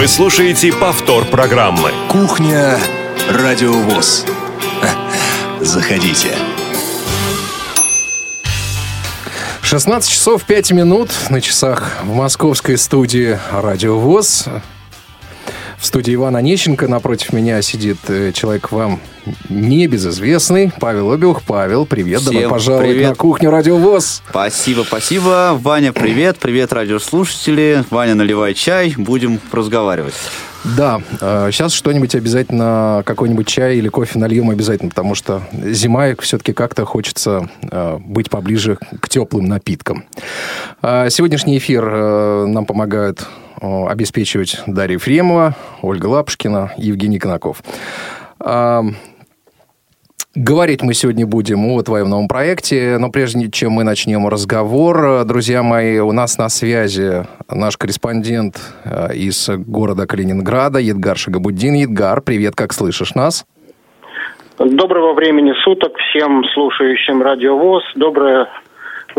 Вы слушаете повтор программы. Кухня Радиовоз. Заходите. 16 часов 5 минут на часах в московской студии «Радио ВОЗ». В студии Ивана Онищенко напротив меня сидит э, человек вам небезызвестный, Павел Обиух. Павел, привет, Всем добро пожаловать привет. на кухню «Радио ВОЗ». Спасибо, спасибо. Ваня, привет. Привет, радиослушатели. Ваня, наливай чай. Будем разговаривать. Да, э, сейчас что-нибудь обязательно, какой-нибудь чай или кофе нальем обязательно, потому что зима, и все-таки как-то хочется э, быть поближе к теплым напиткам. Сегодняшний эфир нам помогают э, обеспечивать Дарья Ефремова, Ольга Лапушкина, Евгений Конаков. А, Говорить мы сегодня будем о твоем новом проекте, но прежде чем мы начнем разговор, э, друзья мои, у нас на связи наш корреспондент э, из города Калининграда Едгар Шагабуддин. Едгар, привет, как слышишь нас? Доброго времени суток всем слушающим Радиовоз. Доброе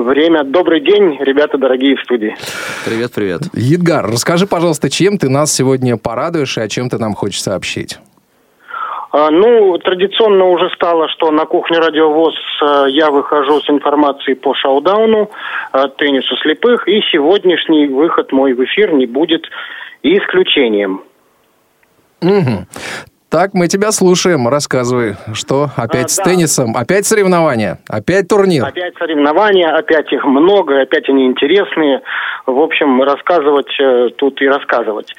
время, добрый день, ребята дорогие в студии. Привет, привет. Едгар, расскажи, пожалуйста, чем ты нас сегодня порадуешь и о чем ты нам хочешь сообщить? А, Ну, традиционно уже стало, что на кухне Радиовоз э, я выхожу с информацией по шоу-дауну, э, теннису слепых, и сегодняшний выход мой в эфир не будет исключением. Мгм. Так, мы тебя слушаем. Рассказывай, что опять А, с да. теннисом, опять соревнования, опять турнир. Опять соревнования, опять их много, опять они интересные. В общем, рассказывать э, тут и рассказывать.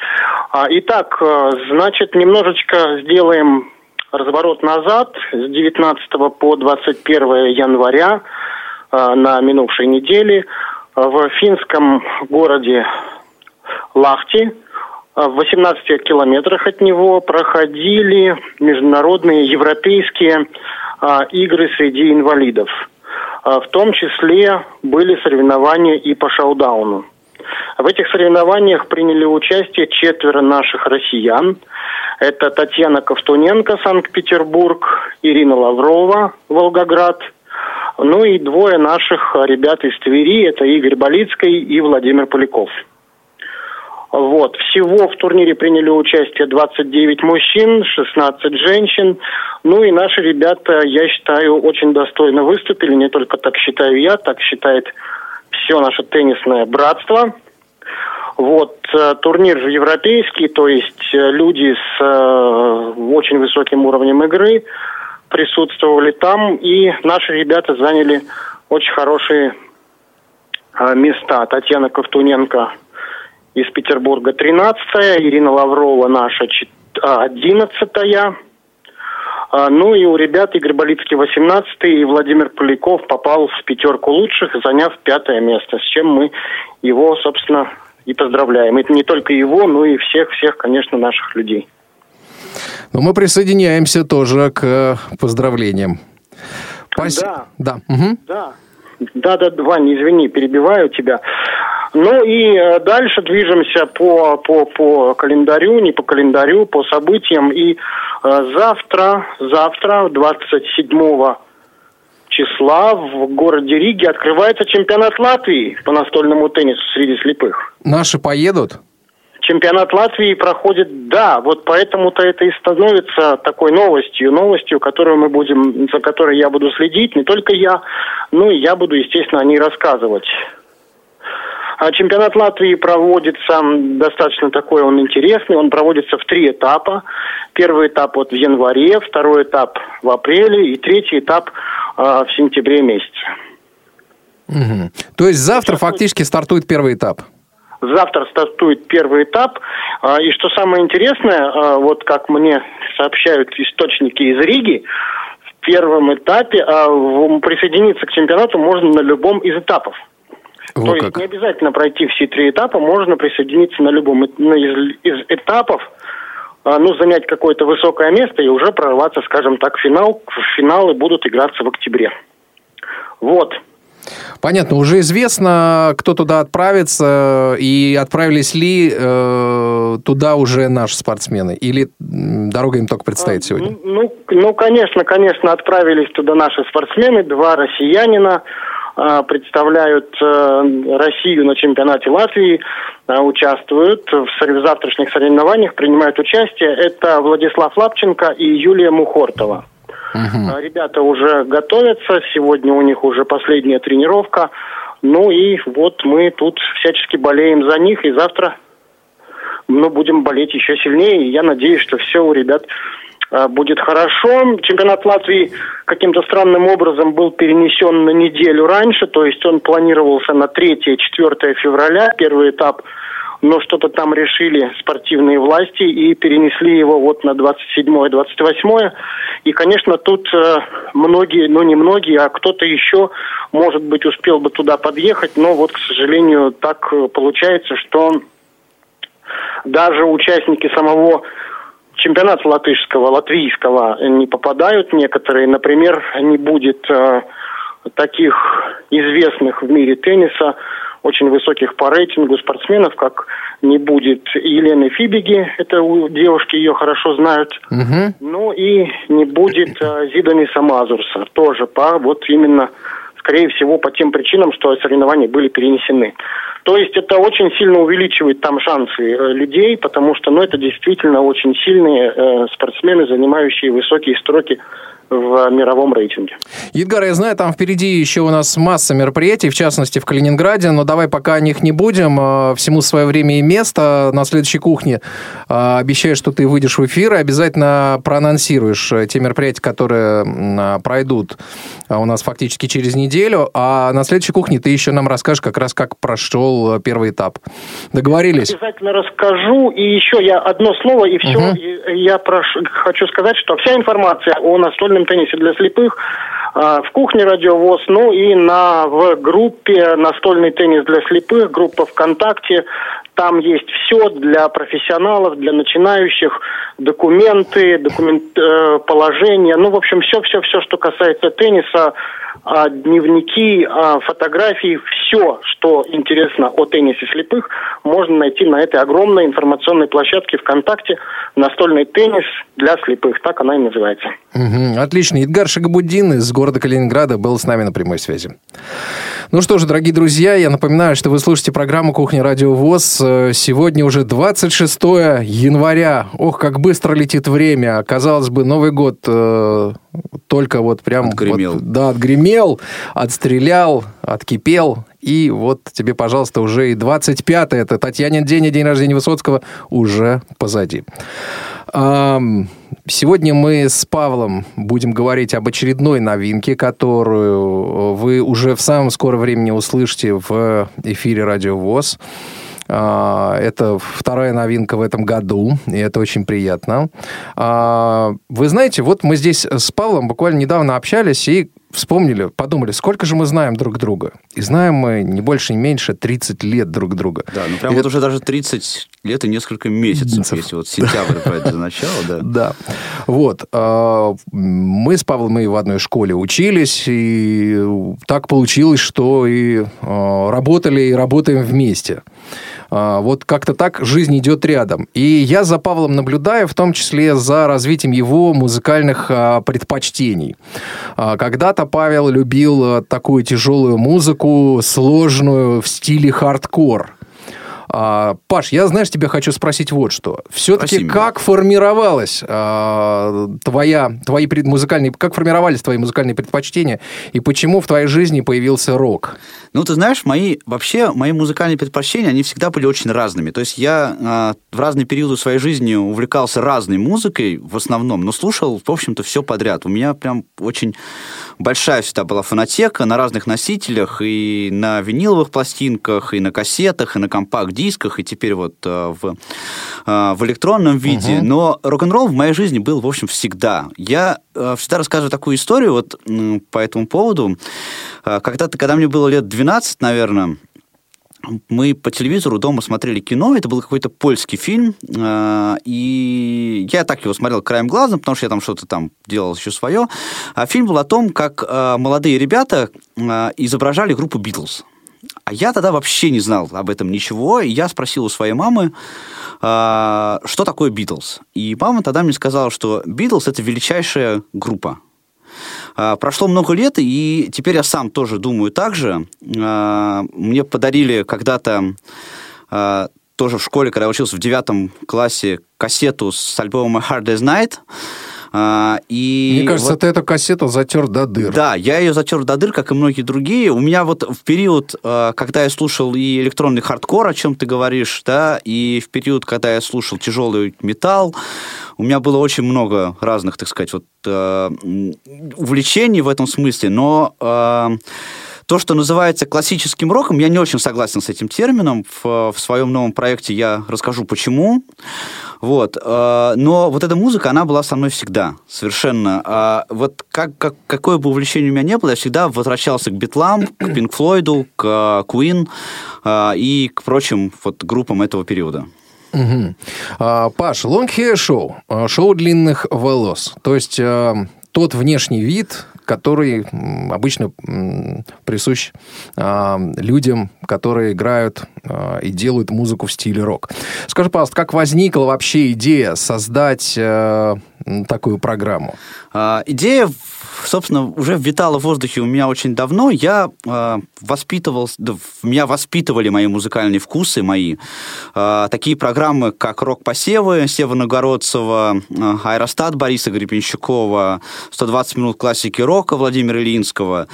А, Итак, э, значит, немножечко сделаем разворот назад с 19 по 21 января э, на минувшей неделе в финском городе Лахти в 18 километрах от него проходили международные европейские а, игры среди инвалидов. А, в том числе были соревнования и по шоу-дауну. В этих соревнованиях приняли участие четверо наших россиян. Это Татьяна Ковтуненко, Санкт-Петербург, Ирина Лаврова, Волгоград. Ну и двое наших ребят из Твери, это Игорь Болицкий и Владимир Поляков. Вот. Всего в турнире приняли участие 29 мужчин, 16 женщин. Ну и наши ребята, я считаю, очень достойно выступили. Не только так считаю я, так считает все наше теннисное братство. Вот, э, турнир же европейский, то есть э, люди с э, очень высоким уровнем игры присутствовали там, и наши ребята заняли очень хорошие э, места. Татьяна Ковтуненко из Петербурга 13 Ирина Лаврова наша 11 Ну и у ребят Игорь Болицкий 18 и Владимир Поляков попал в пятерку лучших, заняв пятое место, с чем мы его, собственно, и поздравляем. Это не только его, но и всех-всех, конечно, наших людей. Но мы присоединяемся тоже к э, поздравлениям. Пас- Да. Да. мгм. Да. Да, да, Ваня, извини, перебиваю тебя. Ну и э, дальше движемся по, по, по календарю, не по календарю, по событиям. И э, завтра, завтра, 27 числа в городе Риге открывается чемпионат Латвии по настольному теннису среди слепых. Наши поедут? Чемпионат Латвии проходит, да, вот поэтому-то это и становится такой новостью, новостью, которую мы будем, за которой я буду следить, не только я, но и я буду, естественно, о ней рассказывать. А чемпионат Латвии проводится достаточно такой, он интересный, он проводится в три этапа. Первый этап вот в январе, второй этап в апреле и третий этап а, в сентябре месяце. Мгм. То есть завтра фактически стартует первый этап. Завтра стартует первый этап. А, И что самое интересное, вот как мне сообщают источники из Риги, в первом этапе присоединиться к чемпионату можно на любом из этапов. Во То есть как. не обязательно пройти все три этапа, можно присоединиться на любом на из, из этапов, а, ну, занять какое-то высокое место и уже прорваться, скажем так, в финал. Финалы будут играться в октябре. Вот. Понятно, уже известно, кто туда отправится, и отправились ли э, туда уже наши спортсмены, или дорога им только предстоит сегодня? Ну, ну, ну, конечно, конечно, отправились туда наши спортсмены, два россиянина. А, представляют э, Россию на чемпионате Латвии, а, участвуют в завтрашних соревнованиях, принимают участие. Это Владислав Лапченко и Юлия Мухортова. Угу. Ребята уже готовятся, сегодня у них уже последняя тренировка. Ну и вот мы тут всячески болеем за них, и завтра мы будем болеть еще сильнее. И я надеюсь, что все у ребят будет хорошо. Чемпионат Латвии каким-то странным образом был перенесен на неделю раньше, то есть он планировался на 3-4 февраля, первый этап, но что-то там решили спортивные власти и перенесли его вот на 27-28. И, конечно, тут э, многие, ну не многие, а кто-то еще, может быть, успел бы туда подъехать, но вот, к сожалению, так э, получается, что даже участники самого чемпионата латышского, латвийского не попадают некоторые. Например, не будет э, таких известных в мире тенниса, очень высоких по рейтингу спортсменов, как не будет Елены Фибиги, это у девушки ее хорошо знают, угу. ну и не будет э, Зидониса Мазурса, тоже по вот именно, скорее всего, по тем причинам, что соревнования были перенесены. То есть это очень сильно увеличивает там шансы э, людей, потому что ну, это действительно очень сильные э, спортсмены, занимающие высокие строки в мировом рейтинге. Едгар, я знаю, там впереди еще у нас масса мероприятий, в частности в Калининграде, но давай пока о них не будем. Э, всему свое время и место. На следующей кухне э, обещаю, что ты выйдешь в эфир и обязательно проанонсируешь э, те мероприятия, которые пройдут у нас фактически через неделю. А на следующей кухне ты еще нам расскажешь как раз, как прошел первый этап. Договорились? Обязательно расскажу. И еще я одно слово, и все. Угу. Я прошу, хочу сказать, что вся информация о настольном настольном теннисе для слепых а, в кухне Радиовоз, ну и на, в группе «Настольный теннис для слепых», группа ВКонтакте. Там есть все для профессионалов, для начинающих, документы, документ, э, положения, ну, в общем, все-все-все, что касается тенниса, дневники, а, фотографии, все, что интересно о теннисе слепых, можно найти на этой огромной информационной площадке ВКонтакте «Настольный теннис для слепых». Так она и называется. Угу, отлично. Едгар Шагабуддин из города Калининграда был с нами на прямой связи. Ну что же, дорогие друзья, я напоминаю, что вы слушаете программу «Кухня Радио ВОЗ». Сегодня уже 26 января. Ох, как быстро летит время. Казалось бы, Новый год э, только вот прям... Отгремел. Вот, да, отгремел, отстрелял, откипел. И вот тебе, пожалуйста, уже и 25-е, это Татьянин день и день рождения Высоцкого, уже позади. Сегодня мы с Павлом будем говорить об очередной новинке, которую вы уже в самом скором времени услышите в эфире Радио ВОЗ. А, это вторая новинка в этом году, и это очень приятно. А, вы знаете, вот мы здесь с Павлом буквально недавно общались, и вспомнили, подумали, сколько же мы знаем друг друга. И знаем мы не больше, не меньше 30 лет друг друга. Да, ну прям и вот это... уже даже 30 лет и несколько месяцев, если вот сентябрь брать за начало, да. Да. Вот. А, мы с Павлом мы в одной школе учились, и так получилось, что и а, работали, и работаем вместе. А, вот как-то так жизнь идет рядом. И я за Павлом наблюдаю, в том числе за развитием его музыкальных предпочтений. Когда-то когда Павел любил такую тяжелую музыку, сложную, в стиле хардкор. А, Паш, я, знаешь, тебя хочу спросить вот что. Все-таки как формировалась а, твоя, твои музыкальные, как формировались твои музыкальные предпочтения и почему в твоей жизни появился рок? Ну, ты знаешь, мои, вообще, мои музыкальные предпочтения, они всегда были очень разными. То есть я а, в разные периоды своей жизни увлекался разной музыкой в основном, но слушал, в общем-то, все подряд. У меня прям очень большая всегда была фонотека на разных носителях, и на виниловых пластинках, и на кассетах, и на компакт дисках, и теперь вот э, в, э, в электронном виде. Угу. Но рок-н-ролл в моей жизни был, в общем, всегда. Я э, всегда рассказываю такую историю вот по этому поводу. Когда-то, когда мне было лет 12, наверное, мы по телевизору дома смотрели кино, это был какой-то польский фильм, и я так его смотрел краем глаза, потому что я там что-то там делал еще свое. А фильм был о том, как молодые ребята изображали группу Битлз. А я тогда вообще не знал об этом ничего, я спросил у своей мамы, что такое Битлз. И мама тогда мне сказала, что Битлз – это величайшая группа. А, прошло много лет, и теперь я сам тоже думаю так же. А, мне подарили когда-то а, тоже в школе, когда я учился в девятом классе, кассету с альбома Hard Day's Night. А, и Мне кажется, вот, ты эту кассету затер до дыр. Да, я ее затер до дыр, как и многие другие. У меня вот в период, а, когда я слушал и электронный хардкор, о чем ты говоришь, да, и в период, когда я слушал тяжелый металл, у меня было очень много разных, так сказать, вот а, увлечений в этом смысле, но то, что называется классическим роком, я не очень согласен с этим термином. В, в своем новом проекте я расскажу, почему. Вот. Э, но вот эта музыка, она была со мной всегда, совершенно. А вот как, как, какое бы увлечение у меня не было, я всегда возвращался к Битлам, к Пинк Флойду, к Queen э, и к прочим вот группам этого периода. Угу. А, Паш, long hair show, шоу длинных волос. То есть тот внешний вид, который обычно присущ а, людям, которые играют а, и делают музыку в стиле рок. Скажи, пожалуйста, как возникла вообще идея создать э, такую программу? А, идея собственно, уже витало в воздухе у меня очень давно. Я э, воспитывал, да, меня воспитывали мои музыкальные вкусы, мои. Э, такие программы, как «Рок-посевы» Сева Нагородцева, э, «Аэростат» Бориса Гребенщикова, «120 минут классики рока» Владимира Ильинского.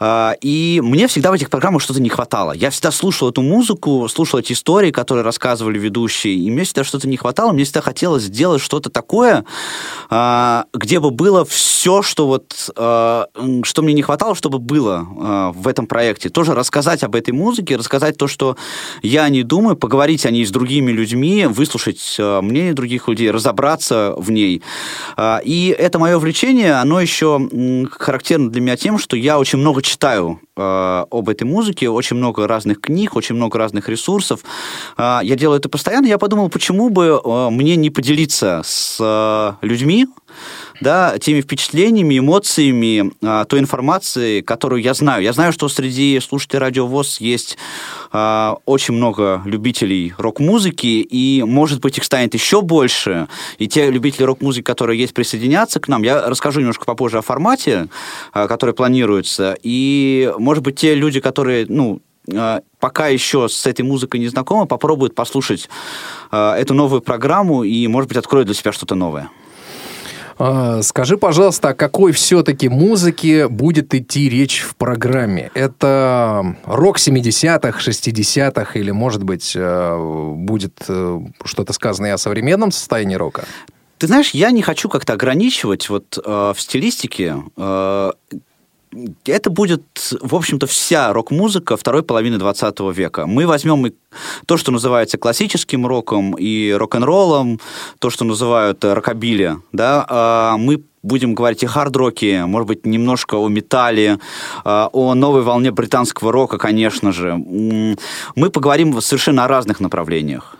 Э, и мне всегда в этих программах что-то не хватало. Я всегда слушал эту музыку, слушал эти истории, которые рассказывали ведущие, и мне всегда что-то не хватало. Мне всегда хотелось сделать что-то такое, э, где бы было все, что вот Э, что мне не хватало, чтобы было э, в этом проекте. Тоже рассказать об этой музыке, рассказать то, что я не думаю, поговорить о ней с другими людьми, выслушать э, мнение других людей, разобраться в ней. И это мое увлечение, оно еще характерно для меня тем, что я очень много читаю об этой музыке, очень много разных книг, очень много разных ресурсов. Я делаю это постоянно. Я подумал, почему бы мне не поделиться с людьми, да, теми впечатлениями, эмоциями, а, той информацией, которую я знаю. Я знаю, что среди слушателей Радио ВОЗ есть а, очень много любителей рок-музыки, и, может быть, их станет еще больше. И те любители рок-музыки, которые есть, присоединятся к нам. Я расскажу немножко попозже о формате, а, который планируется. И, может быть, те люди, которые, ну, пока еще с этой музыкой не знакомы, попробуют послушать эту новую программу и, может быть, откроют для себя что-то новое. А, скажи, пожалуйста, о какой все-таки музыке будет идти речь в программе? Это рок 70-х, 60-х или, может быть, э, будет э, что-то сказанное о современном состоянии рока? Ты знаешь, я не хочу как-то ограничивать вот э, в стилистике. Э, это будет, в общем-то, вся рок-музыка второй половины 20 века. Мы возьмем и то, что называется классическим роком и рок-н-роллом, то, что называют рокобили, да, а мы будем говорить о хард-роке, может быть, немножко о металле, а, о новой волне британского рока, конечно же. Мы поговорим совершенно о разных направлениях.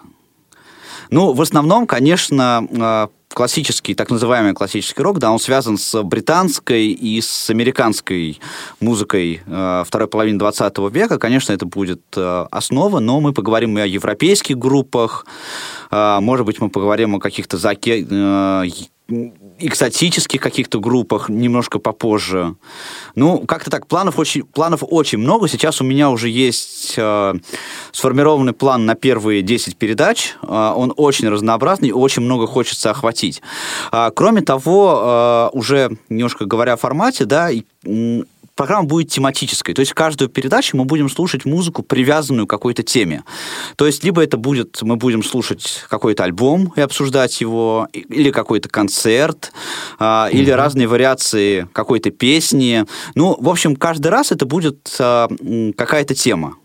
Ну, в основном, конечно, а, классический, так называемый классический рок, да, он связан с британской и с американской музыкой э, второй половины 20 века. Конечно, это будет э, основа, но мы поговорим и о европейских группах, э, может быть, мы поговорим о каких-то заке, э, экзотических каких-то группах немножко попозже. Ну, как-то так, планов очень, планов очень много. Сейчас у меня уже есть э, сформированный план на первые 10 передач. Э, он очень разнообразный, очень много хочется охватить. Э, кроме того, э, уже немножко говоря о формате, да, программа будет тематической. То есть каждую передачу мы будем слушать музыку, привязанную к какой-то теме. То есть либо это будет, мы будем слушать какой-то альбом и обсуждать его, или какой-то концерт, а, или mm-hmm. разные вариации какой-то песни. Ну, в общем, каждый раз это будет а, какая-то тема.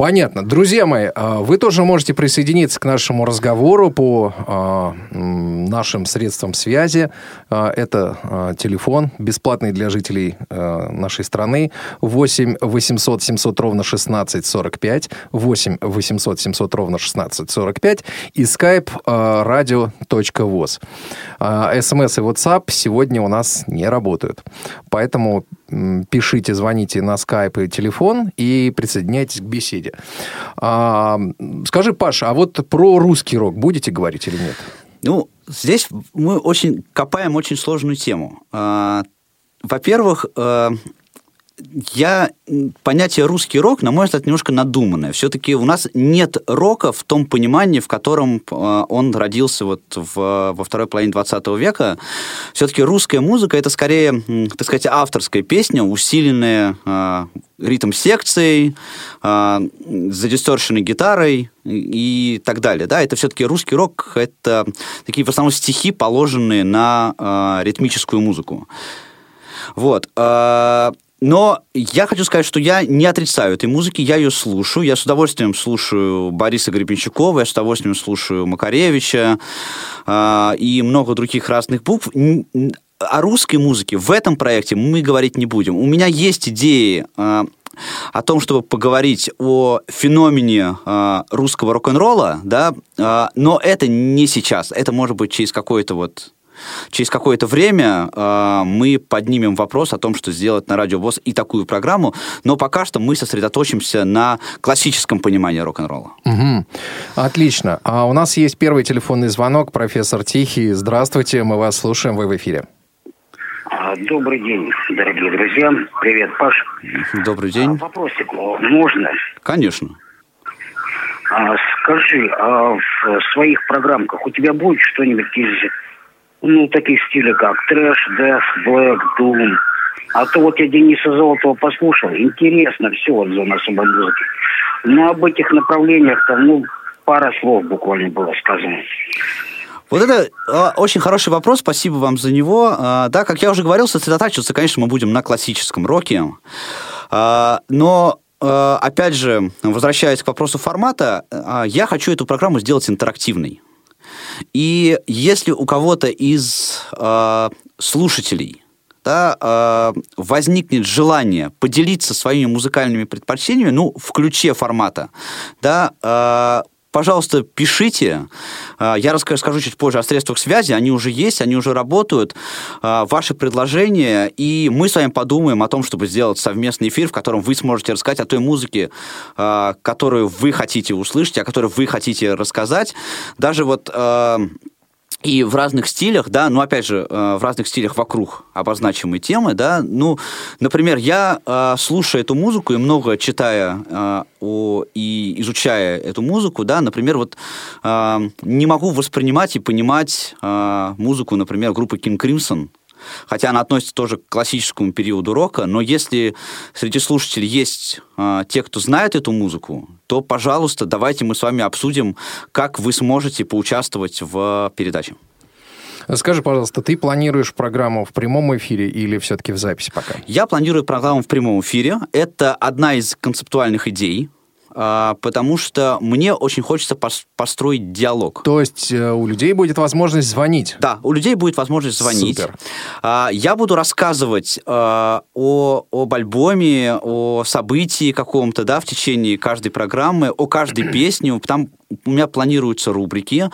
Понятно. Друзья мои, а, вы тоже можете присоединиться к нашему разговору по а, нашим средствам связи. А, это телефон бесплатный для жителей нашей страны. 8 800 700 ровно 16 45. 8 800 700 ровно 16 45. И skype radio.voz. СМС и WhatsApp сегодня у нас не работают. Поэтому пишите, звоните на скайп и телефон и присоединяйтесь к беседе. А, скажи, Паша, а вот про русский рок будете говорить или нет? Ну, здесь мы очень копаем очень сложную тему. А, во-первых, э, я понятие русский рок, на мой взгляд, немножко надуманное. Все-таки у нас нет рока в том понимании, в котором э, он родился вот в, во второй половине 20 века. Все-таки русская музыка это скорее, так сказать, авторская песня, усиленная э, ритм секцией, э, задисторшенной гитарой и так далее. Да, это все-таки русский рок, это такие в основном стихи, положенные на э, ритмическую музыку. Вот. Э, но я хочу сказать, что я не отрицаю этой музыки, я ее слушаю. Я с удовольствием слушаю Бориса Гребенщикова, я с удовольствием слушаю Макаревича э, и много других разных букв. О русской музыке в этом проекте мы говорить не будем. У меня есть идеи э, о том, чтобы поговорить о феномене э, русского рок-н-ролла, да, э, но это не сейчас. Это может быть через какое-то вот через какое-то время э, мы поднимем вопрос о том, что сделать на Радио ВОЗ и такую программу, но пока что мы сосредоточимся на классическом понимании рок-н-ролла. Угу. Отлично. А у нас есть первый телефонный звонок. Профессор Тихий, здравствуйте, мы вас слушаем, вы в эфире. А, добрый день, дорогие друзья. Привет, Паш. Добрый день. А, вопросик можно? Конечно. А, скажи, а в своих программках у тебя будет что-нибудь из ну, таких стилей, как трэш, дэс, блэк, дум. А то вот я Дениса Золотого послушал, интересно все вот зона особой музыки. Но об этих направлениях там, ну, пара слов буквально было сказано. Вот это э, очень хороший вопрос, спасибо вам за него. Э, да, как я уже говорил, сосредотачиваться, конечно, мы будем на классическом роке. Э, но опять же, возвращаясь к вопросу формата, я хочу эту программу сделать интерактивной. И если у кого-то из э, слушателей да, э, возникнет желание поделиться своими музыкальными предпочтениями, ну, в ключе формата, да, э, пожалуйста, пишите. А, я расскажу чуть позже о средствах связи. Они уже есть, они уже работают. А, ваши предложения, и мы с вами подумаем о том, чтобы сделать совместный эфир, в котором вы сможете рассказать о той музыке, а, которую вы хотите услышать, о которой вы хотите рассказать. Даже вот и в разных стилях, да, ну, опять же, э, в разных стилях вокруг обозначимой темы, да, ну, например, я, э, слушая эту музыку и много читая э, о, и изучая эту музыку, да, например, вот не могу воспринимать и понимать музыку, например, группы King Crimson, хотя она относится тоже к классическому периоду рока, но если среди слушателей есть э, те, кто знает эту музыку, то, пожалуйста, давайте мы с вами обсудим, как вы сможете поучаствовать в передаче. Скажи, пожалуйста, ты планируешь программу в прямом эфире или все-таки в записи пока? Я планирую программу в прямом эфире. Это одна из концептуальных идей потому что мне очень хочется построить диалог. То есть э, у людей будет возможность звонить? Да, у людей будет возможность звонить. Супер. А, я буду рассказывать а, о, об альбоме, о событии каком-то, да, в течение каждой программы, о каждой песне. Там у меня планируются рубрики.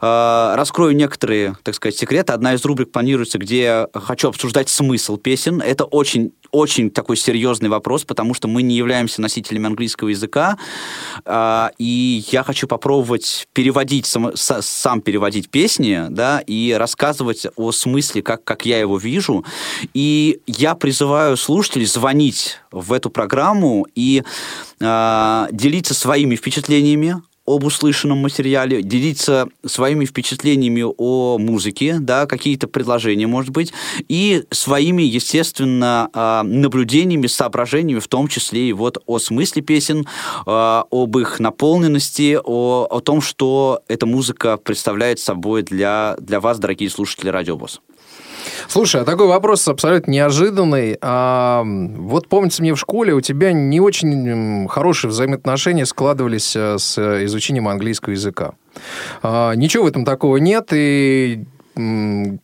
А, раскрою некоторые, так сказать, секреты. Одна из рубрик планируется, где я хочу обсуждать смысл песен. Это очень очень такой серьезный вопрос, потому что мы не являемся носителями английского языка, а, и я хочу попробовать переводить, сам, сам переводить песни, да, и рассказывать о смысле, как, как я его вижу. И я призываю слушателей звонить в эту программу и а, делиться своими впечатлениями об услышанном материале, делиться своими впечатлениями о музыке, да, какие-то предложения, может быть, и своими, естественно, а, наблюдениями, соображениями, в том числе и вот о смысле песен, а, об их наполненности, о, о том, что эта музыка представляет собой для, для вас, дорогие слушатели Радиобос. Слушай, а такой вопрос абсолютно неожиданный. А, вот помнится мне в школе у тебя не очень хорошие взаимоотношения складывались э, с изучением английского языка. А, ничего в этом такого нет, и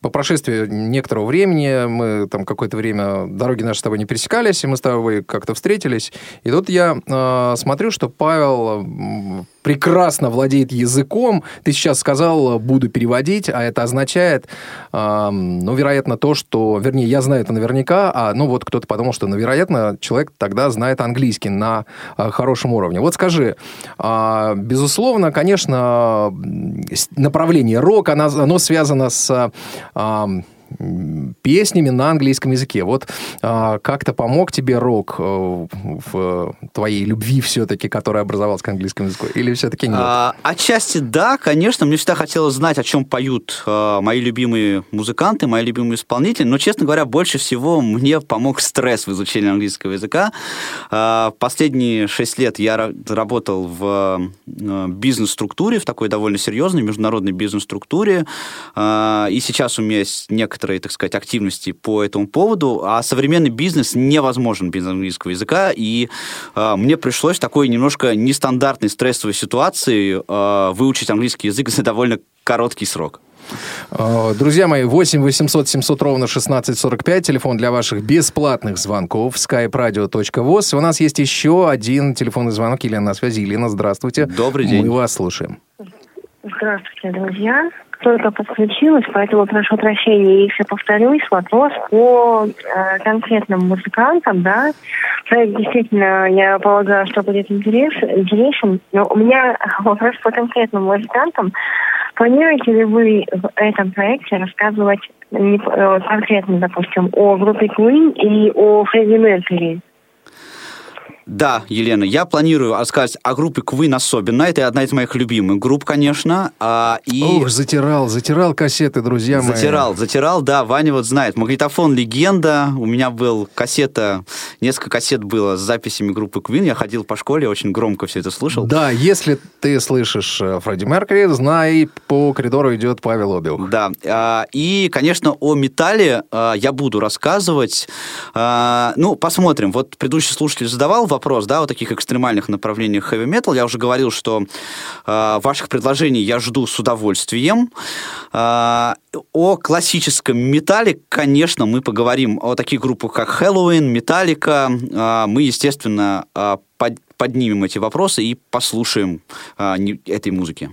по прошествии некоторого времени, мы там какое-то время, дороги наши с тобой не пересекались, и мы с тобой как-то встретились. И тут я э, смотрю, что Павел прекрасно владеет языком. Ты сейчас сказал, буду переводить, а это означает, э, ну, вероятно, то, что... Вернее, я знаю это наверняка, а, ну, вот кто-то подумал, что, ну, вероятно, человек тогда знает английский на э, хорошем уровне. Вот скажи, э, безусловно, конечно, направление рок, оно, оно связано с... Э, песнями на английском языке. Вот а, как-то помог тебе рок э, в твоей любви все-таки, которая образовалась к английскому языку? Или все-таки нет? А, отчасти да, конечно. Мне всегда хотелось знать, о чем поют а, мои любимые музыканты, мои любимые исполнители. Но, честно говоря, больше всего мне помог стресс в изучении английского языка. А, последние шесть лет я работал в а, бизнес-структуре, в такой довольно серьезной международной бизнес-структуре. А, и сейчас у меня есть некоторые некоторые, так сказать, активности по этому поводу, а современный бизнес невозможен без английского языка, и э, мне пришлось в такой немножко нестандартной стрессовой ситуации э, выучить английский язык за довольно короткий срок. А, друзья мои, 8 800 700 ровно 1645, телефон для ваших бесплатных звонков, skype-radio.voz. У нас есть еще один телефонный звонок. Елена на связи. Елена, здравствуйте. Добрый день. Мы вас слушаем. Здравствуйте, друзья только подключилась, поэтому прошу прощения, если повторюсь, вопрос по э, конкретным музыкантам, да. Проект действительно, я полагаю, что будет интерес, интересен, но у меня вопрос по конкретным музыкантам. Планируете ли вы в этом проекте рассказывать не, э, конкретно, допустим, о группе Queen и о Фредди Меркьюри? Да, Елена, я планирую рассказать о группе Queen особенно. Это одна из моих любимых групп, конечно. А, и... Ох, затирал, затирал кассеты, друзья мои. Затирал, затирал, да. Ваня вот знает. Магнитофон «Легенда». У меня был кассета, несколько кассет было с записями группы Queen. Я ходил по школе, очень громко все это слушал. Да, если ты слышишь э, Фредди Меркьюри, знай, по коридору идет Павел Обиух. Да. А, и, конечно, о металле а, я буду рассказывать. А, ну, посмотрим. Вот предыдущий слушатель задавал вопрос, да, о таких экстремальных направлениях heavy metal. Я уже говорил, что э, ваших предложений я жду с удовольствием. Э, о классическом металле, конечно, мы поговорим о таких группах, как Halloween, Metallica. Э, мы, естественно, э, под, поднимем эти вопросы и послушаем э, этой музыки.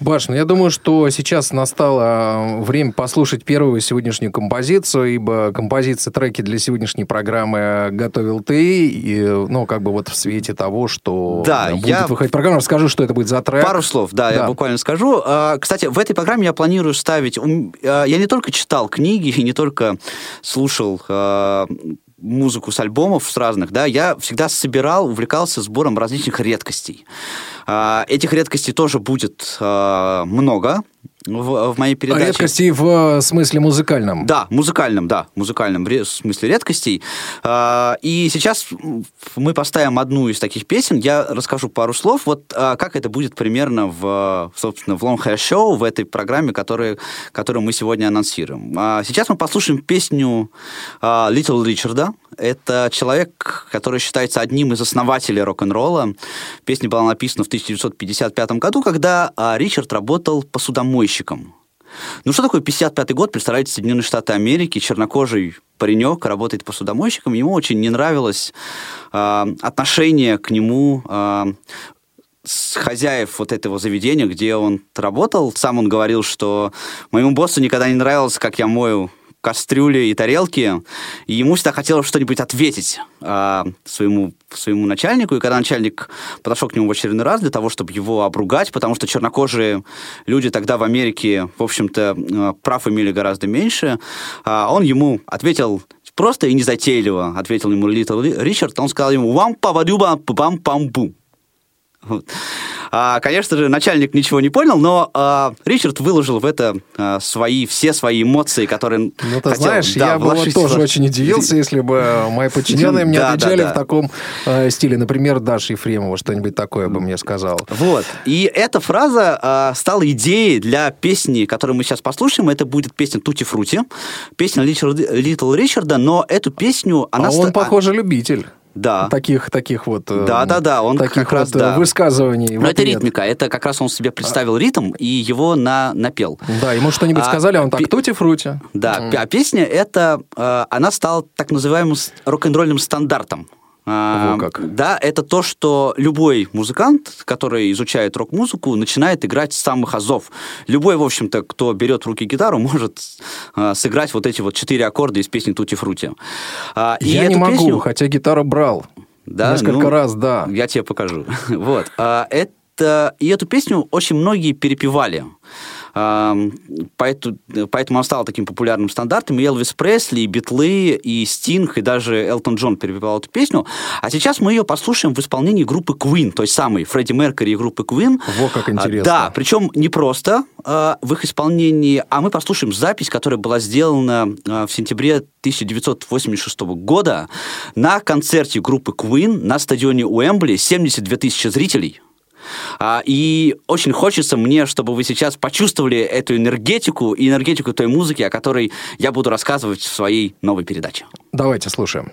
Баш, ну я думаю, что сейчас настало время послушать первую сегодняшнюю композицию, ибо композиции, треки для сегодняшней программы готовил ты, и, ну, как бы вот в свете того, что да, будет я... выходить программа, расскажи, что это будет за трек. Пару слов, да, да. я буквально скажу. А, кстати, в этой программе я планирую ставить... А, я не только читал книги, и не только слушал а, музыку с альбомов с разных, да, я всегда собирал, увлекался сбором различных редкостей. Этих редкостей тоже будет много, в, в моей передаче. Редкостей в смысле музыкальном? Да, музыкальном, да, музыкальном в смысле редкостей. А, и сейчас мы поставим одну из таких песен. Я расскажу пару слов. Вот а, как это будет примерно в, собственно, в Long Hair Show, в этой программе, которую, которую мы сегодня анонсируем. А, сейчас мы послушаем песню Little Ричарда. Это человек, который считается одним из основателей рок-н-ролла. Песня была написана в 1955 году, когда Ричард работал посудомойщиком. Ну, что такое 55-й год? Представляете, Соединенные Штаты Америки, чернокожий паренек работает посудомойщиком, ему очень не нравилось э, отношение к нему э, с хозяев вот этого заведения, где он работал. Сам он говорил, что моему боссу никогда не нравилось, как я мою кастрюли и тарелки, и ему всегда хотелось что-нибудь ответить а, своему, своему начальнику, и когда начальник подошел к нему в очередной раз для того, чтобы его обругать, потому что чернокожие люди тогда в Америке, в общем-то, а, прав имели гораздо меньше, а, он ему ответил просто и незатейливо, ответил ему Литл Ричард, он сказал ему «Вам павадюба пам пам бу». А, конечно же, начальник ничего не понял, но а, Ричард выложил в это а, свои, все свои эмоции, которые Ну, ты хотел, знаешь, да, я бы вот тоже очень удивился, если бы мои подчиненные мне отвечали в таком э, стиле. Например, Даша Ефремова что-нибудь такое бы мне сказал. Вот. И эта фраза стала идеей для песни, которую мы сейчас послушаем. Это будет песня «Тути Фрути», песня Литл Ричарда, но эту песню... Она а он, похоже, любитель да. таких, таких вот... Да, да, да, он таких как раз, вот да. высказываний. Но это ритмика, это как раз он себе представил ритм и его на, напел. Да, ему что-нибудь а, сказали, а он так тути-фрути. Да, mm. а песня, это, э, она стала так называемым рок-н-ролльным стандартом. Во как. Да, это то, что любой музыкант, который изучает рок-музыку, начинает играть с самых азов. Любой, в общем-то, кто берет в руки гитару, может а, сыграть вот эти вот четыре аккорда из песни Тути Фрути. А, Я не могу, песню- хотя гитару брал. Да, Несколько ну, раз, да. Я тебе покажу. Вот. А, Это, и эту песню очень многие перепевали. Поэтому, поэтому она стала таким популярным стандартом. И Элвис Пресли, и Битлы, и Стинг, и даже Элтон Джон перепевал эту песню. А сейчас мы ее послушаем в исполнении группы Queen, той самой Фредди Меркьюри и группы Queen. Во как А, интересно. Да, причем не просто а, в их исполнении, а мы послушаем запись, которая была сделана а, в сентябре 1986 года на концерте группы Queen на стадионе Уэмбли, 72 тысячи зрителей. А, И очень хочется мне, чтобы вы сейчас почувствовали эту энергетику и энергетику той музыки, о которой я буду рассказывать в своей новой передаче. Давайте слушаем.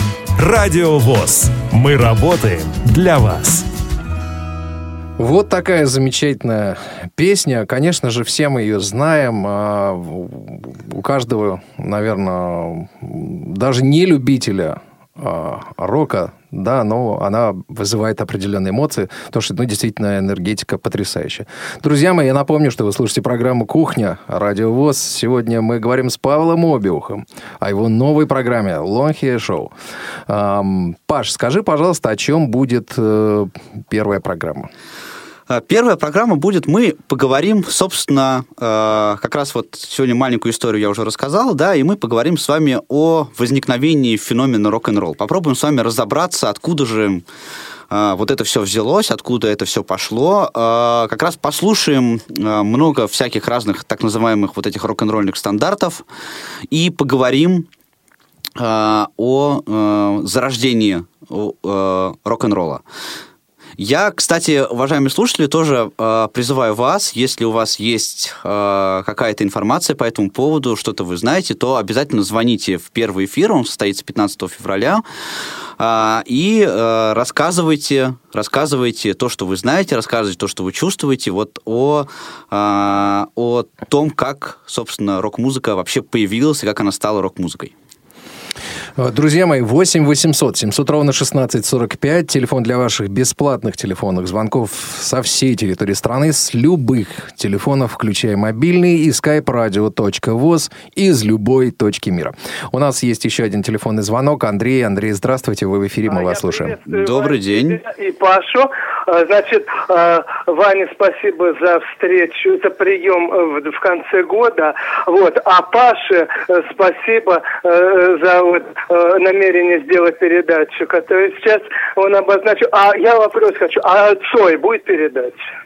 Радио ВОЗ. Мы работаем для вас. Вот такая замечательная песня. Конечно же, все мы ее знаем. А, У каждого, наверное, даже не любителя а, рока, да, но она вызывает определенные эмоции, потому что, ну, действительно, энергетика потрясающая. Друзья мои, я напомню, что вы слушаете программу «Кухня», Радио ВОЗ. Сегодня мы говорим с Павлом Обиухом о его новой программе «Лонхия Шоу». Ам, Паш, скажи, пожалуйста, о чем будет э, первая программа? А, Первая программа будет, мы поговорим, собственно, э, как раз вот сегодня маленькую историю я уже рассказал, да, и мы поговорим с вами о возникновении феномена рок-н-ролл. Попробуем с вами разобраться, откуда же э, вот это все взялось, откуда это все пошло. Э, Как раз послушаем много всяких разных так называемых вот этих рок-н-ролльных стандартов и поговорим о зарождении рок-н-ролла. Я, кстати, уважаемые слушатели, тоже э, призываю вас, если у вас есть э, какая-то информация по этому поводу, что-то вы знаете, то обязательно звоните в первый эфир, он состоится 15 февраля, э, и э, рассказывайте, рассказывайте то, что вы знаете, рассказывайте то, что вы чувствуете, вот о, э, о том, как, собственно, рок-музыка вообще появилась и как она стала рок-музыкой. Э, Друзья мои, 8 800 700 ровно 16 45. Телефон для ваших бесплатных телефонных звонков со всей территории страны, с любых телефонов, включая мобильный и skype-radio.voz из любой точки мира. У нас есть еще один телефонный звонок. Андрей, Андрей, здравствуйте, вы в эфире, мы А, вас слушаем. Добрый день. И Пашу. А, Значит, а, Ване спасибо за встречу, за прием э, в, конце года. Вот. А Паше э, спасибо э, за вот, намерение сделать передачу, которую сейчас он обозначил. А я вопрос хочу. А Цой будет передача?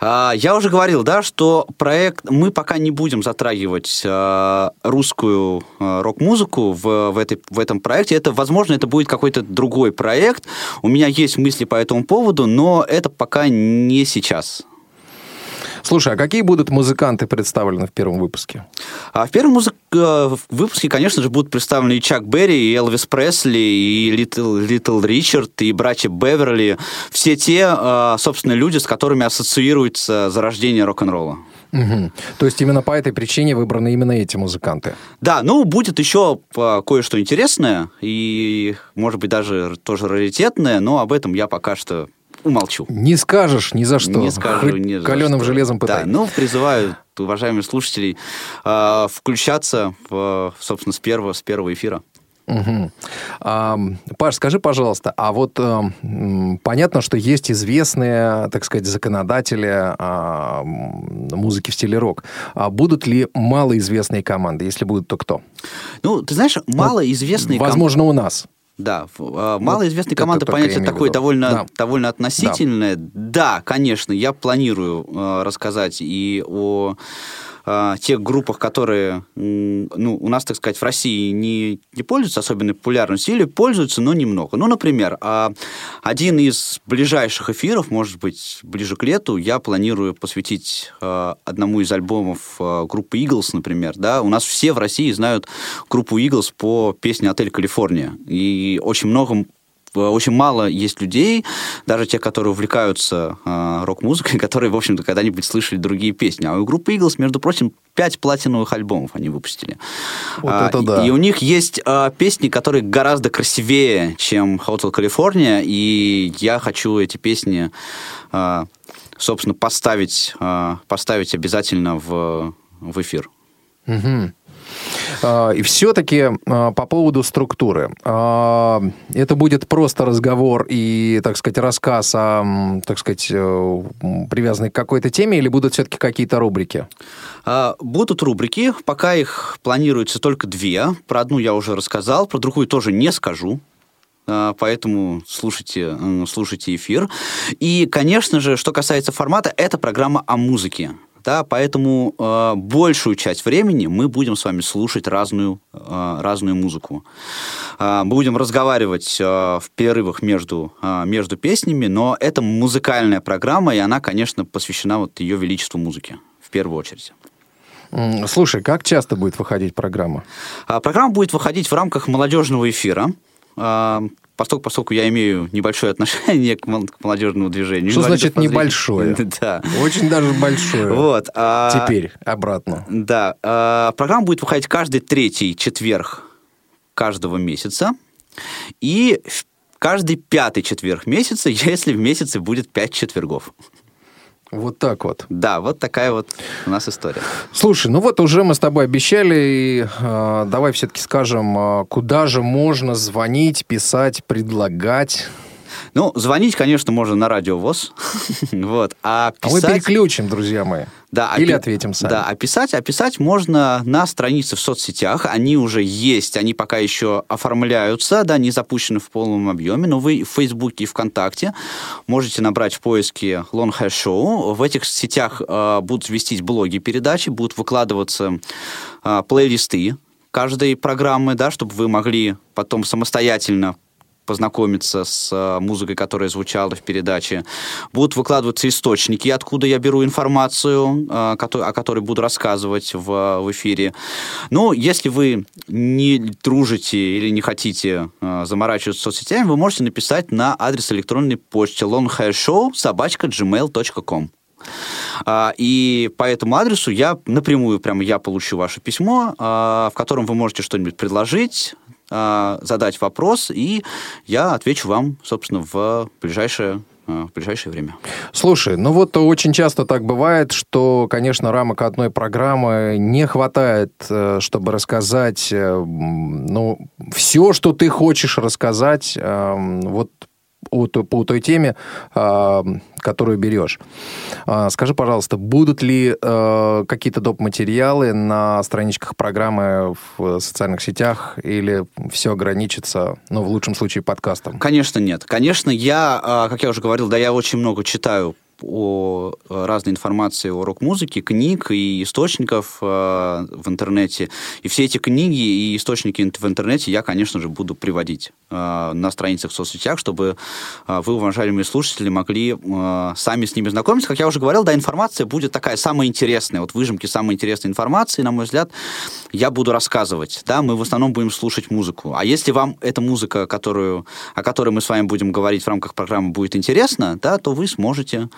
А, Я уже говорил, да, что проект мы пока не будем затрагивать а, русскую а, рок-музыку в, в, этой, в этом проекте. Это, возможно, это будет какой-то другой проект. У меня есть мысли по этому поводу, но это пока не сейчас. Слушай, а какие будут музыканты представлены в первом выпуске? А в первом музык- э, в выпуске, конечно же, будут представлены и Чак Берри, и Элвис Пресли, и Литл, Литл Ричард, и братья Беверли. Все те, э, собственно, люди, с которыми ассоциируется зарождение рок-н-ролла. Мгм. То есть именно по этой причине выбраны именно эти музыканты. Да, ну, будет еще э, кое-что интересное, и, может быть, даже тоже раритетное, но об этом я пока что умолчу. Не скажешь ни за что. Не скажу ни за каленым что. железом пытай. Да, ну, призываю уважаемых слушателей э, включаться, в, собственно, с первого, с первого эфира. А, Паш, скажи, пожалуйста, а вот э, понятно, что есть известные, так сказать, законодатели а, музыки в стиле рок. А будут ли малоизвестные команды? Если будут, то кто? Ну, ты знаешь, малоизвестные ком- Возможно, у нас. Да, в- а, малоизвестные это команды, только я понятие такое виду. довольно, Да. довольно относительное. Да. конечно, я планирую э, рассказать и о э, тех группах, которые, ну, у нас, так сказать, в России не, не пользуются особенной популярностью или пользуются, но немного. Ну, например, а, один из ближайших эфиров, может быть, ближе к лету, я планирую посвятить э, одному из альбомов э, группы Eagles, например. Да? У нас все в России знают группу Eagles по песне «Отель Калифорния». И очень много очень мало есть людей, даже те, которые увлекаются э, рок-музыкой, которые, в общем-то, когда-нибудь слышали другие песни. А у группы Eagles, между прочим, пять платиновых альбомов они выпустили. Вот А, это да. И у них есть а, песни, которые гораздо красивее, чем Hotel California, и я хочу эти песни, а, собственно, поставить, а, поставить обязательно в, в эфир. Мгм. А, И все-таки а, по поводу структуры. А, Это будет просто разговор и, так сказать, рассказ, о, так сказать, э, привязанный к какой-то теме, или будут все-таки какие-то рубрики? Будут рубрики, пока их планируется только две. Про одну я уже рассказал, про другую тоже не скажу. Поэтому слушайте, слушайте эфир. И, конечно же, что касается формата, это программа о музыке. Да, поэтому э, большую часть времени мы будем с вами слушать разную, э, разную музыку. Э, будем разговаривать э, в перерывах между, э, между песнями, но это музыкальная программа, и она, конечно, посвящена вот ее величеству музыки в первую очередь. Слушай, как часто будет выходить программа? А, Программа будет выходить в рамках молодежного эфира. Поскольку, поскольку я имею небольшое отношение к, мол- к молодежному движению. Что значит небольшое? Да. Очень даже большое. Вот. а, Теперь обратно. Да. а, Программа будет выходить каждый третий четверг каждого месяца. И в каждый пятый четверг месяца, если в месяце будет пять четвергов. Вот так вот. Да, вот такая вот у нас история. Слушай, ну вот уже мы с тобой обещали, и э, давай все-таки скажем, э, куда же можно звонить, писать, предлагать Ну, звонить, конечно, можно на радио ВОЗ. вот. А, А мы писать... переключим, друзья мои. Да, Или опи- ответим сами. Да, описать, описать можно на странице в соцсетях. Они уже есть, они пока еще оформляются, да, не запущены в полном объеме, но вы в Фейсбуке и ВКонтакте можете набрать в поиске Long Hair Show. В этих сетях э, будут вестись блоги передачи, будут выкладываться э, плейлисты каждой программы, да, чтобы вы могли потом самостоятельно познакомиться с э, музыкой, которая звучала в передаче. Будут выкладываться источники, откуда я беру информацию, э, о которой буду рассказывать в, в эфире. Ну, если вы не дружите или не хотите э, заморачиваться соцсетями, вы можете написать на адрес электронной почты longhairshow. А, И по этому адресу я напрямую, прямо я получу ваше письмо, а, в котором вы можете что-нибудь предложить, задать вопрос, и я отвечу вам, собственно, в ближайшее, а, в ближайшее время. Слушай, ну вот очень часто так бывает, что, конечно, рамок одной программы не хватает, э, чтобы рассказать, э, ну, все, что ты хочешь рассказать, э, вот о той- по той теме, э, которую берешь. А, Скажи, пожалуйста, будут ли э, какие-то доп. материалы на страничках программы в социальных сетях или все ограничится, ну, в лучшем случае, подкастом? Конечно, нет. Конечно, я, а, как я уже говорил, да, я очень много читаю о разной информации о рок-музыке, книг и источников э, в интернете. И все эти книги и источники в интернете я, конечно же, буду приводить э, на страницах в соцсетях, чтобы э, вы, уважаемые слушатели, могли сами с ними знакомиться. Как я уже говорил, да, информация будет такая самая интересная. Вот выжимки самой интересной информации, на мой взгляд, я буду рассказывать. Да, мы в основном будем слушать музыку. А если вам эта музыка, которую, о которой мы с вами будем говорить в рамках программы, будет интересна, да, то вы сможете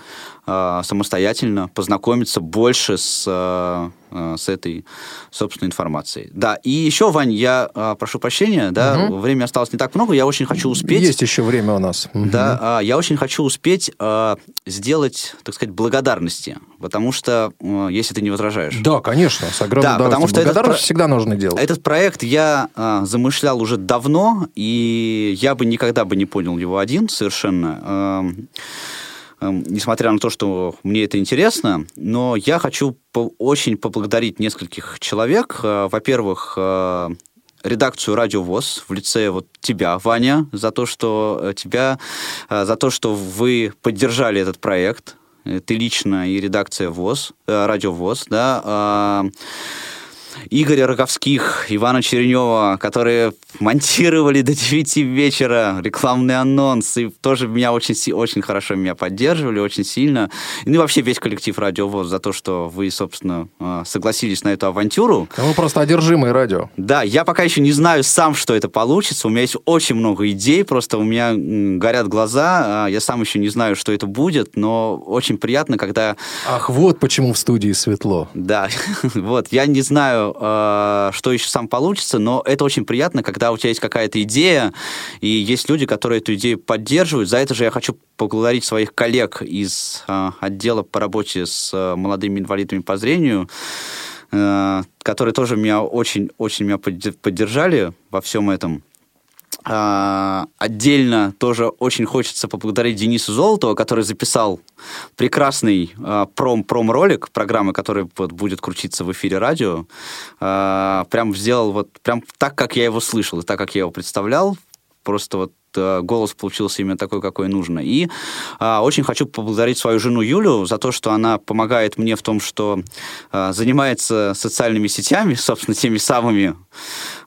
э, самостоятельно познакомиться больше с, э, э, с этой, собственной информацией. Да, и еще, Вань, я э, прошу прощения, да, Мгм. времени осталось не так много, я очень хочу успеть... Есть еще время у нас. Да, а, я очень хочу успеть сделать, так сказать, благодарности, потому что, если ты не возражаешь. Да, конечно, с огромным Да, потому что этот Благодарность про- всегда нужно делать. Этот проект я замышлял уже давно, и я бы никогда бы не понял его один совершенно. Ам, Несмотря на то, что мне это интересно, но я хочу очень поблагодарить нескольких человек. А, Во-первых, а, редакцию Радио ВОЗ в лице вот тебя, Ваня, за то, что э, тебя, э, за то, что вы поддержали этот проект. Э, Ты лично и редакция ВОЗ, э, Радио ВОЗ, да. А, Игоря Роговских, Ивана Черенева, которые монтировали до 9 вечера рекламный анонс, и тоже меня очень, очень хорошо меня поддерживали, очень сильно. Ну и вообще весь коллектив Радио ВОЗ за то, что вы, собственно, э, согласились на эту авантюру. Мы просто одержимые радио. Да, я пока еще не знаю сам, что это получится. У меня есть очень много идей, просто у меня горят глаза. а, Я сам еще не знаю, что это будет, но очень приятно, когда Ах, вот почему в студии светло. да, вот, я не знаю, э, что еще сам получится, но это очень приятно, когда у тебя есть какая-то идея, и есть люди, которые эту идею поддерживают. За это же я хочу поблагодарить своих коллег из э, отдела по работе с э, молодыми инвалидами по зрению, э, которые тоже меня очень-очень меня подде- поддержали во всем этом. А, отдельно тоже очень хочется поблагодарить Денису Золотова, который записал прекрасный а, пром пром-ролик программы, который вот будет крутиться в эфире радио. А, прям сделал вот прям так, как я его слышал, и так, как я его представлял. Просто вот голос получился именно такой, какой нужно. И а, очень хочу поблагодарить свою жену Юлю за то, что она помогает мне в том, что а, занимается социальными сетями, собственно, теми самыми,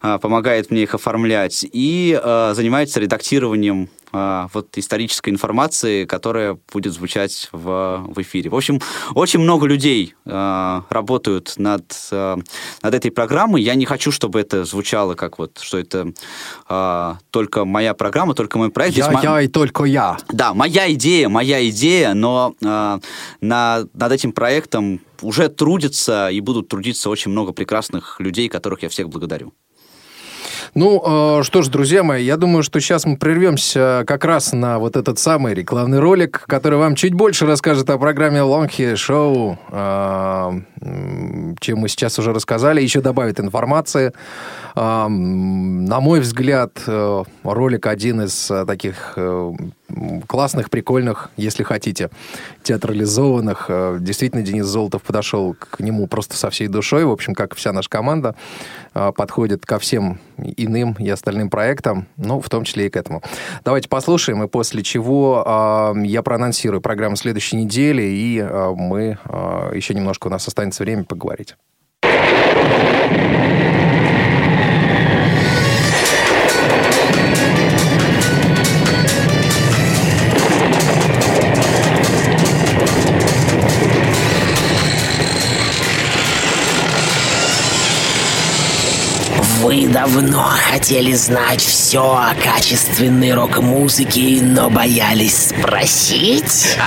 а, помогает мне их оформлять, и а, занимается редактированием а, вот исторической информации, которая будет звучать в, в эфире. В общем, очень много людей а, работают над, а, над этой программой. Я не хочу, чтобы это звучало как вот, что это а, только моя программа, только мой проект. Я, Здесь мо- я и только я. да, моя идея, моя идея, но э, на, над этим проектом уже трудятся и будут трудиться очень много прекрасных людей, которых я всех благодарю. Ну, э, что ж, друзья мои, я думаю, что сейчас мы прервемся как раз на вот этот самый рекламный ролик, который вам чуть больше расскажет о программе Longhi Show, э, чем мы сейчас уже рассказали, еще добавит информации. Э, На мой взгляд, э, ролик один из э, таких э, классных, прикольных, если хотите, театрализованных. Э, Действительно, Денис Золотов подошел к нему просто со всей душой. В общем, как вся наша команда э, подходит ко всем иным и остальным проектам, ну, в том числе и к этому. Давайте послушаем, и после чего э, я проанонсирую программу следующей недели, и мы еще немножко у нас останется время поговорить. Вы давно хотели знать все о качественной рок-музыке, но боялись спросить?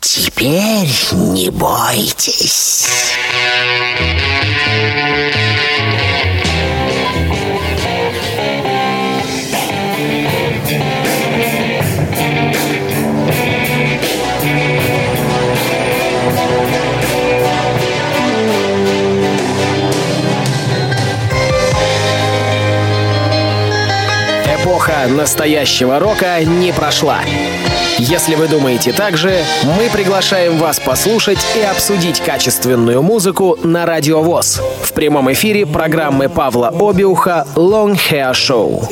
Теперь не бойтесь. Настоящего рока не прошла. Если вы думаете так же, мы приглашаем вас послушать и обсудить качественную музыку на Радио ВОЗ в прямом эфире программы Павла Обиуха «Long Hair Show».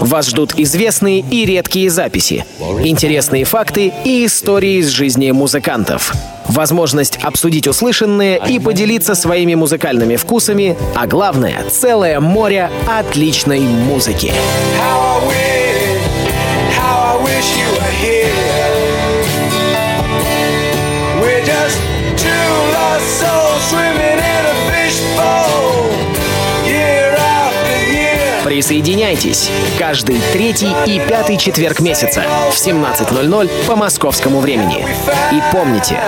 Вас ждут известные и редкие записи, интересные факты и истории из жизни музыкантов. Возможность обсудить услышанное и поделиться своими музыкальными вкусами, а главное — целое море отличной музыки. How I wish, Присоединяйтесь каждый третий и пятый четверг месяца в 17.00 по московскому времени. И помните,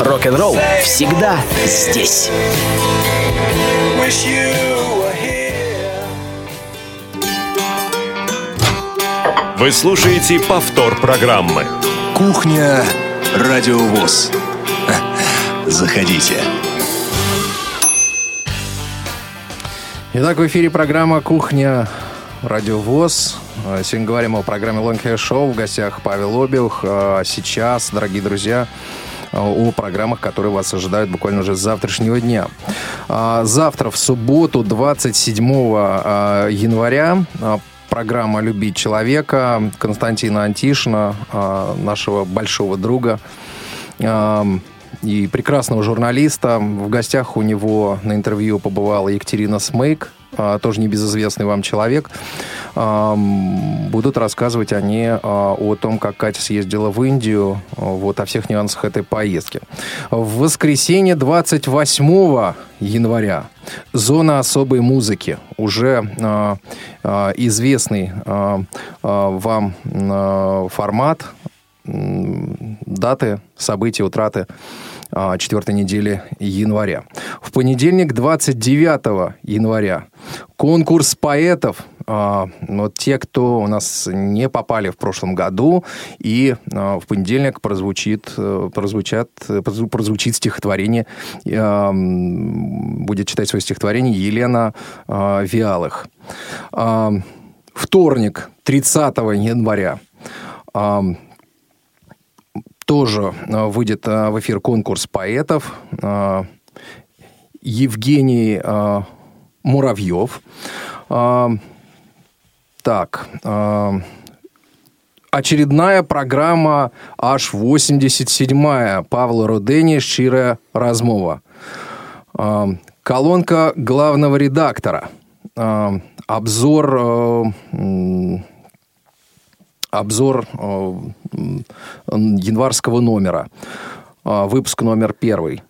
рок-н-ролл всегда здесь. Вы слушаете повтор программы. Кухня Радиовоз. Заходите. Итак, в эфире программа «Кухня Радио ВОЗ». Э, Сегодня говорим о программе Long Hair Show. В гостях Павел Обиух. А Сейчас, дорогие друзья, э, о программах, которые вас ожидают буквально уже с завтрашнего дня. А, Завтра, в субботу, 27 а, января, а, программа «Любить человека» Константина Антишина, а, нашего большого друга, и прекрасного журналиста. В гостях у него на интервью побывала Екатерина Смейк, а, тоже небезызвестный вам человек. Будут рассказывать они а, о том, как Катя съездила в Индию, а, вот о всех нюансах этой поездки. В воскресенье 28 января зона особой музыки. Уже известный вам формат, даты, события, утраты четвертой недели января. В понедельник, 29 января, конкурс поэтов. А, Вот те, кто у нас не попали в прошлом году, и а, в понедельник прозвучит, э, прозвучат, прозву- прозвучит стихотворение, а, будет читать свое стихотворение Елена а, Виалых. А, Вторник, 30 января, а, тоже а, выйдет а, в эфир конкурс поэтов. А, Евгений Муравьев. Так. Очередная програма аж 87-я Павла Рудені «Щира розмова». А, Колонка главного редактора. Обзор э, обзор э, январского номера. А, Выпуск номер первый.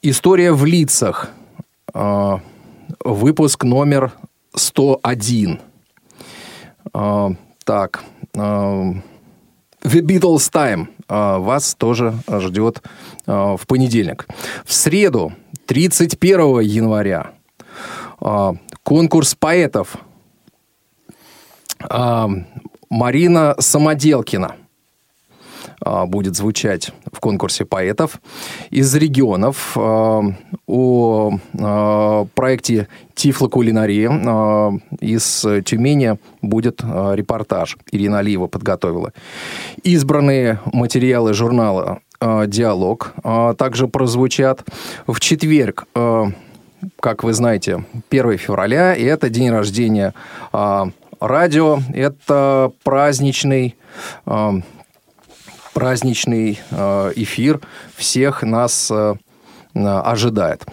История в лицах. А, Выпуск номер 101. А, Так. The Beatles Time вас тоже ждет в понедельник. В среду, 31 января, конкурс поэтов Марина Самоделкина а, будет звучать в конкурсе поэтов из регионов э, о э, проекте Тифлокулинария. Э, из Тюмени будет репортаж. Ирина Алиева подготовила. Избранные материалы журнала «Диалог» также прозвучат. В четверг как вы знаете, 1 февраля, и это день рождения радио. Это праздничный, э, праздничный э, эфир всех нас э, ожидает.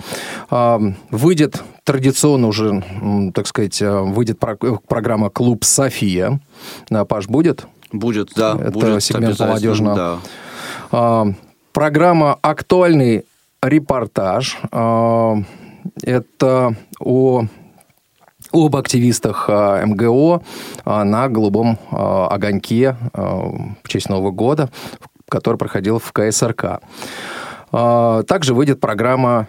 Э, выйдет традиционно уже, так сказать, выйдет программа «Клуб София». Паш, будет? Будет, да. Это будет сегмент молодежного. Да. Программа «Актуальный репортаж». Это о об активистах а, МГО а, на голубом а, огоньке в честь Нового года, который проходил в КСРК. Также выйдет программа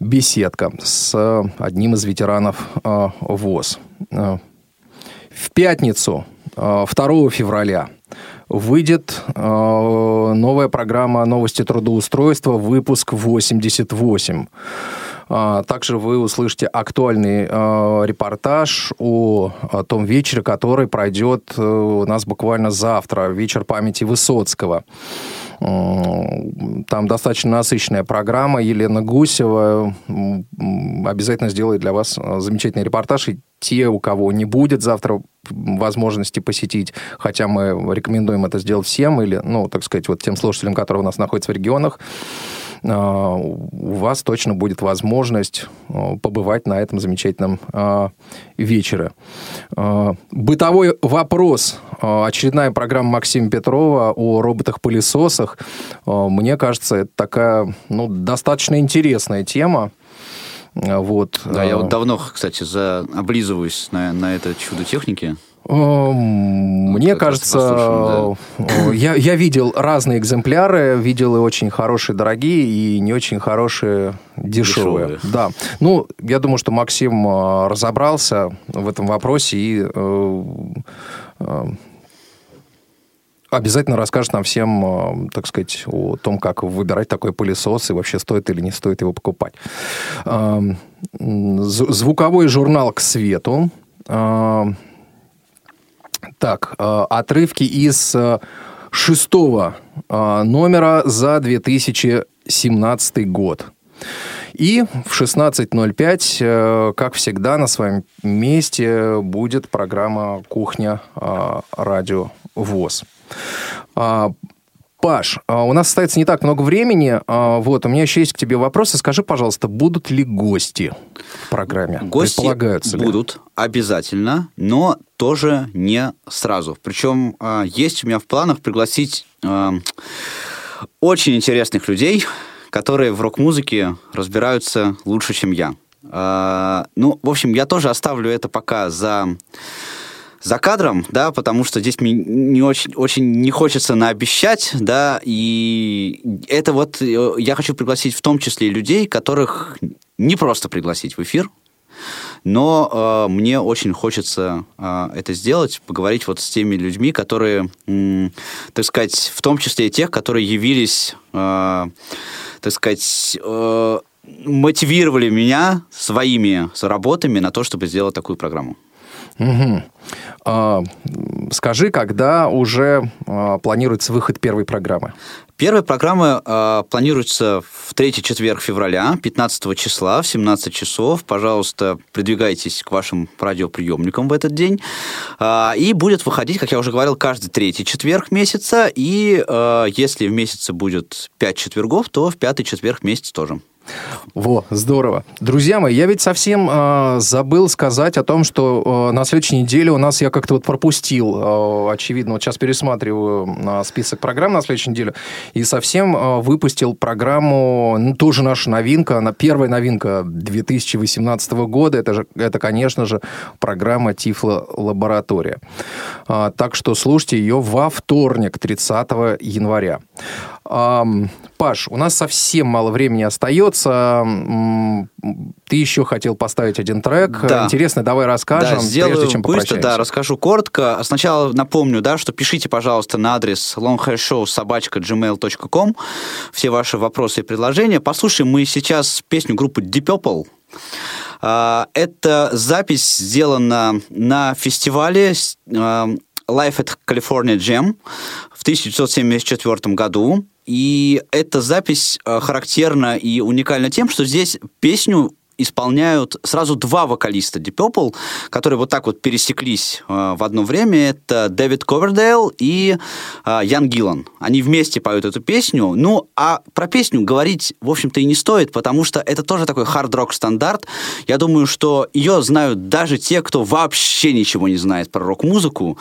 «Беседка» с одним из ветеранов ВОЗ. В пятницу, 2 февраля, выйдет новая программа «Новости трудоустройства», выпуск 88. А, также вы услышите актуальный а, репортаж о, том вечере, который пройдет э, у нас буквально завтра, вечер памяти Высоцкого. Там достаточно насыщенная программа. Елена Гусева обязательно сделает для вас э, замечательный репортаж. И те, у кого не будет завтра возможности посетить, хотя мы рекомендуем это сделать всем, или, ну, так сказать, вот тем слушателям, которые у нас находятся в регионах, а, у вас точно будет возможность а, побывать на этом замечательном а, вечере. Бытовой вопрос. Очередная программа Максима Петрова о роботах-пылесосах. Мне кажется, это такая ну, достаточно интересная тема. Вот. Да, я вот давно, кстати, за... облизываюсь на, на это чудо техники. Мне кажется, я, я видел разные экземпляры, видел и очень хорошие дорогие, и не очень хорошие дешевые. дешевые. Да. Ну, я думаю, что Максим э, разобрался в этом вопросе и э, э, обязательно расскажет нам всем, так сказать, о том, как выбирать такой пылесос и вообще стоит или не стоит его покупать. Звуковой журнал «К свету» Так, э, отрывки из э, шестого э, номера за 2017 год. И в 16.05, как всегда, на своем месте будет программа «Кухня радио ВОЗ». Паш, а, у нас остается не так много времени. А, вот, у меня еще есть к тебе вопросы. Скажи, пожалуйста, будут ли гости в программе? Гости Предполагаются ли? будут обязательно, но тоже не сразу. Причем а, есть у меня в планах пригласить очень интересных людей, которые в рок-музыке разбираются лучше, чем я. Ну, в общем, я тоже оставлю это пока за за кадром, да, потому что здесь мне не очень, очень не хочется наобещать, да, и это вот э, я хочу пригласить в том числе людей, которых не просто пригласить в эфир, но э, мне очень хочется э, это сделать, поговорить вот с теми людьми, которые, э, так сказать, в том числе и тех, которые явились, э, так сказать, э, мотивировали меня своими работами на то, чтобы сделать такую программу. Угу. А, скажи, когда уже а, планируется выход первой программы? Первая программа э, планируется в третий четверг февраля, 15 числа, в 17 часов. Пожалуйста, придвигайтесь к вашим радиоприемникам в этот день. Э, и будет выходить, как я уже говорил, каждый третий четверг месяца. И э, если в месяце будет 5 четвергов, то в пятый четверг месяца тоже. Во, здорово. Друзья мои, я ведь совсем э, забыл сказать о том, что э, на следующей неделе у нас я как-то вот пропустил, э, очевидно, вот сейчас пересматриваю э, список программ на следующей неделе, и совсем э, выпустил программу, ну, тоже наша новинка, она первая новинка 2018 года, это, же, это конечно же, программа Тифло Лаборатория. Э, так что слушайте ее во вторник, 30 января. Паш, у нас совсем мало времени остается. Ты еще хотел поставить один трек. Да. Интересно, давай расскажем, Да, сделаю прежде чем быстро, да, расскажу коротко. Сначала напомню, да, что пишите, пожалуйста, на адрес longhairshow.gmail.com все ваши вопросы и предложения. Послушаем мы сейчас песню группы Deep Purple. А, Это запись сделана на фестивале Life at California Jam в 1974 году. И эта запись а, характерна и уникальна тем, что здесь песню исполняют сразу два вокалиста Deep Purple, которые вот так вот пересеклись э, в одно время. Это Дэвид Ковердейл и э, Ян Гиллан. Они вместе поют эту песню. Ну, а про песню говорить, в общем-то, и не стоит, потому что это тоже такой хард-рок стандарт. Я думаю, что ее знают даже те, кто вообще ничего не знает про рок-музыку.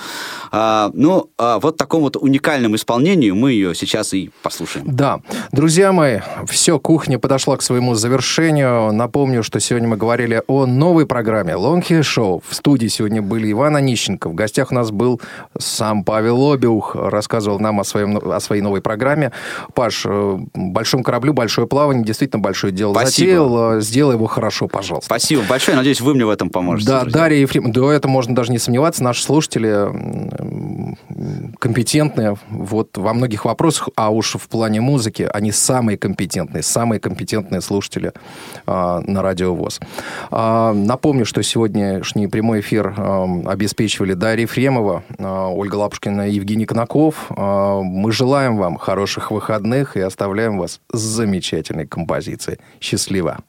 А, ну, а, вот в таком вот уникальном исполнении мы ее сейчас и послушаем. Да, друзья мои, все, кухня подошла к своему завершению. Напомню, что сегодня мы говорили о новой программе Long Hair Show. В студии сегодня были Иван Онищенко. В гостях у нас был сам Павел Обиух. Рассказывал нам о, своем, о своей новой программе. Паш, э, большому кораблю большое плавание. Действительно большое дело Спасибо. затеял. Э, Сделай его хорошо, пожалуйста. Спасибо большое. Надеюсь, вы мне в этом поможете. Да, друзья. Дарья Ефрем, да, это можно даже не сомневаться. Наши слушатели компетентные вот во многих вопросах, а уж в плане музыки они самые компетентные, самые компетентные слушатели а, на Радио ВОЗ. А, напомню, что сегодняшний прямой эфир а, обеспечивали Дарья Ефремова, а, Ольга Лапушкина и Евгений Конаков. Мы желаем вам хороших выходных и оставляем вас с замечательной композицией. Счастливо!